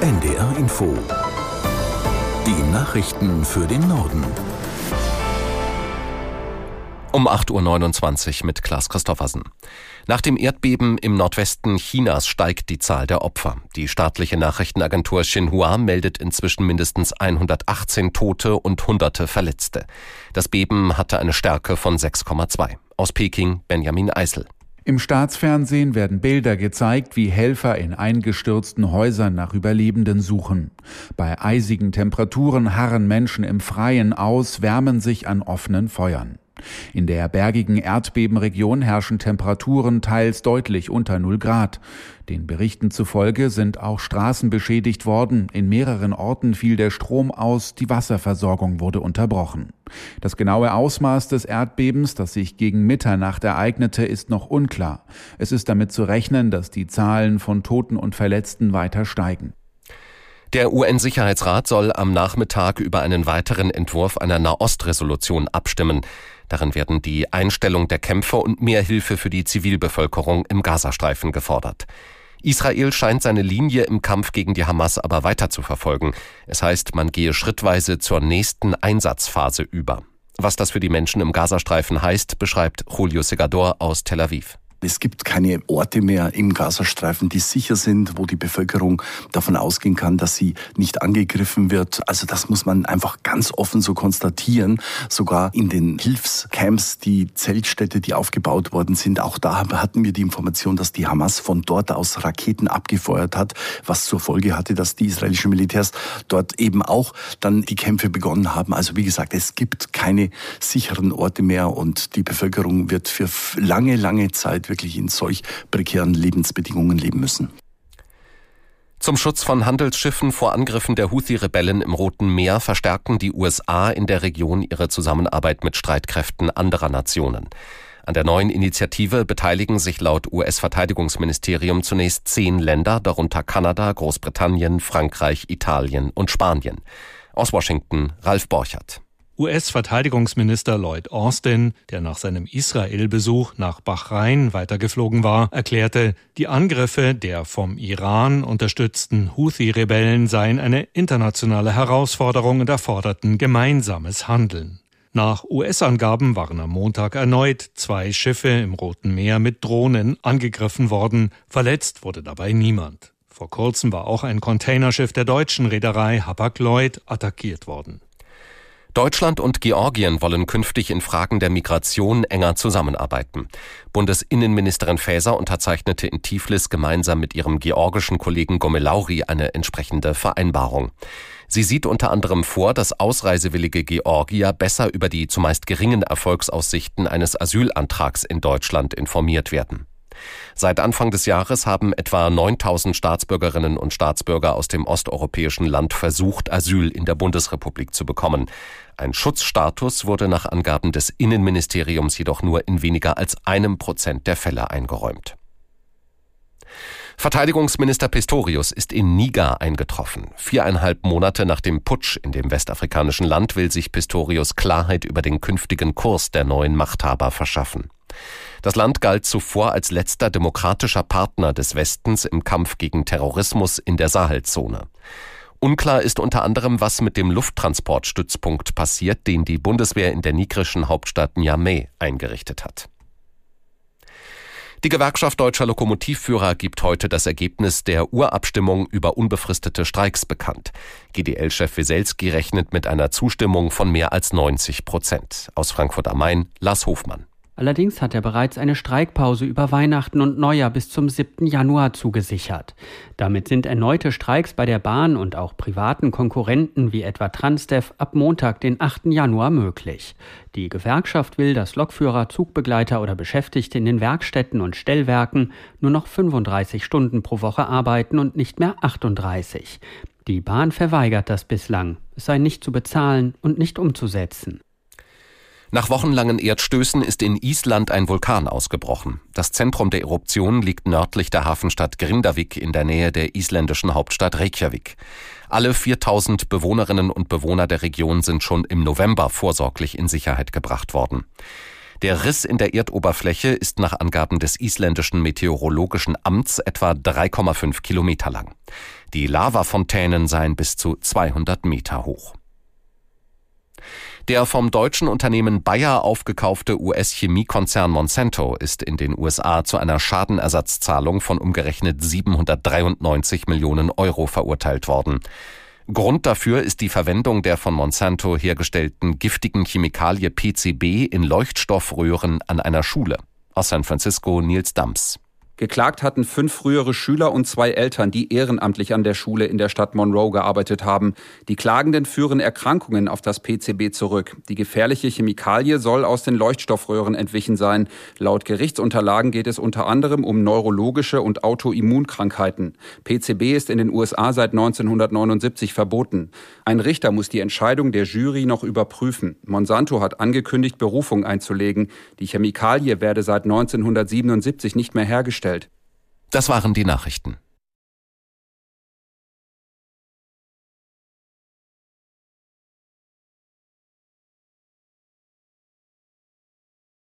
NDR Info. Die Nachrichten für den Norden. Um 8.29 Uhr mit Klaas Christoffersen. Nach dem Erdbeben im Nordwesten Chinas steigt die Zahl der Opfer. Die staatliche Nachrichtenagentur Xinhua meldet inzwischen mindestens 118 Tote und Hunderte Verletzte. Das Beben hatte eine Stärke von 6,2. Aus Peking Benjamin Eisel. Im Staatsfernsehen werden Bilder gezeigt, wie Helfer in eingestürzten Häusern nach Überlebenden suchen. Bei eisigen Temperaturen harren Menschen im Freien aus, wärmen sich an offenen Feuern. In der bergigen Erdbebenregion herrschen Temperaturen teils deutlich unter 0 Grad. Den Berichten zufolge sind auch Straßen beschädigt worden. In mehreren Orten fiel der Strom aus, die Wasserversorgung wurde unterbrochen. Das genaue Ausmaß des Erdbebens, das sich gegen Mitternacht ereignete, ist noch unklar. Es ist damit zu rechnen, dass die Zahlen von Toten und Verletzten weiter steigen. Der UN-Sicherheitsrat soll am Nachmittag über einen weiteren Entwurf einer Nahost-Resolution abstimmen. Darin werden die Einstellung der Kämpfer und mehr Hilfe für die Zivilbevölkerung im Gazastreifen gefordert. Israel scheint seine Linie im Kampf gegen die Hamas aber weiter zu verfolgen. Es heißt, man gehe schrittweise zur nächsten Einsatzphase über. Was das für die Menschen im Gazastreifen heißt, beschreibt Julio Segador aus Tel Aviv. Es gibt keine Orte mehr im Gazastreifen, die sicher sind, wo die Bevölkerung davon ausgehen kann, dass sie nicht angegriffen wird. Also das muss man einfach ganz offen so konstatieren. Sogar in den Hilfscamps, die Zeltstädte, die aufgebaut worden sind, auch da hatten wir die Information, dass die Hamas von dort aus Raketen abgefeuert hat, was zur Folge hatte, dass die israelischen Militärs dort eben auch dann die Kämpfe begonnen haben. Also wie gesagt, es gibt keine sicheren Orte mehr und die Bevölkerung wird für lange, lange Zeit wirklich in solch prekären Lebensbedingungen leben müssen. Zum Schutz von Handelsschiffen vor Angriffen der Houthi-Rebellen im Roten Meer verstärken die USA in der Region ihre Zusammenarbeit mit Streitkräften anderer Nationen. An der neuen Initiative beteiligen sich laut US-Verteidigungsministerium zunächst zehn Länder, darunter Kanada, Großbritannien, Frankreich, Italien und Spanien. Aus Washington Ralf Borchert. US-Verteidigungsminister Lloyd Austin, der nach seinem Israel-Besuch nach Bahrain weitergeflogen war, erklärte, die Angriffe der vom Iran unterstützten Houthi-Rebellen seien eine internationale Herausforderung und erforderten gemeinsames Handeln. Nach US-Angaben waren am Montag erneut zwei Schiffe im Roten Meer mit Drohnen angegriffen worden. Verletzt wurde dabei niemand. Vor kurzem war auch ein Containerschiff der deutschen Reederei Hapag-Lloyd attackiert worden. Deutschland und Georgien wollen künftig in Fragen der Migration enger zusammenarbeiten. Bundesinnenministerin Faeser unterzeichnete in Tiflis gemeinsam mit ihrem georgischen Kollegen Gomelauri eine entsprechende Vereinbarung. Sie sieht unter anderem vor, dass ausreisewillige Georgier besser über die zumeist geringen Erfolgsaussichten eines Asylantrags in Deutschland informiert werden. Seit Anfang des Jahres haben etwa 9000 Staatsbürgerinnen und Staatsbürger aus dem osteuropäischen Land versucht, Asyl in der Bundesrepublik zu bekommen. Ein Schutzstatus wurde nach Angaben des Innenministeriums jedoch nur in weniger als einem Prozent der Fälle eingeräumt. Verteidigungsminister Pistorius ist in Niger eingetroffen. Viereinhalb Monate nach dem Putsch in dem westafrikanischen Land will sich Pistorius Klarheit über den künftigen Kurs der neuen Machthaber verschaffen. Das Land galt zuvor als letzter demokratischer Partner des Westens im Kampf gegen Terrorismus in der Sahelzone. Unklar ist unter anderem, was mit dem Lufttransportstützpunkt passiert, den die Bundeswehr in der nigrischen Hauptstadt Niamey eingerichtet hat. Die Gewerkschaft deutscher Lokomotivführer gibt heute das Ergebnis der Urabstimmung über unbefristete Streiks bekannt. GDL-Chef Weselski rechnet mit einer Zustimmung von mehr als 90 Prozent. Aus Frankfurt am Main, Lars Hofmann. Allerdings hat er bereits eine Streikpause über Weihnachten und Neujahr bis zum 7. Januar zugesichert. Damit sind erneute Streiks bei der Bahn und auch privaten Konkurrenten wie etwa Transdev ab Montag, den 8. Januar möglich. Die Gewerkschaft will, dass Lokführer, Zugbegleiter oder Beschäftigte in den Werkstätten und Stellwerken nur noch 35 Stunden pro Woche arbeiten und nicht mehr 38. Die Bahn verweigert das bislang. Es sei nicht zu bezahlen und nicht umzusetzen. Nach wochenlangen Erdstößen ist in Island ein Vulkan ausgebrochen. Das Zentrum der Eruption liegt nördlich der Hafenstadt Grindavik in der Nähe der isländischen Hauptstadt Reykjavik. Alle 4000 Bewohnerinnen und Bewohner der Region sind schon im November vorsorglich in Sicherheit gebracht worden. Der Riss in der Erdoberfläche ist nach Angaben des isländischen Meteorologischen Amts etwa 3,5 Kilometer lang. Die Lavafontänen seien bis zu 200 Meter hoch. Der vom deutschen Unternehmen Bayer aufgekaufte US-Chemiekonzern Monsanto ist in den USA zu einer Schadenersatzzahlung von umgerechnet 793 Millionen Euro verurteilt worden. Grund dafür ist die Verwendung der von Monsanto hergestellten giftigen Chemikalie PCB in Leuchtstoffröhren an einer Schule. Aus San Francisco Nils Dams. Geklagt hatten fünf frühere Schüler und zwei Eltern, die ehrenamtlich an der Schule in der Stadt Monroe gearbeitet haben. Die Klagenden führen Erkrankungen auf das PCB zurück. Die gefährliche Chemikalie soll aus den Leuchtstoffröhren entwichen sein. Laut Gerichtsunterlagen geht es unter anderem um neurologische und Autoimmunkrankheiten. PCB ist in den USA seit 1979 verboten. Ein Richter muss die Entscheidung der Jury noch überprüfen. Monsanto hat angekündigt, Berufung einzulegen. Die Chemikalie werde seit 1977 nicht mehr hergestellt das waren die Nachrichten.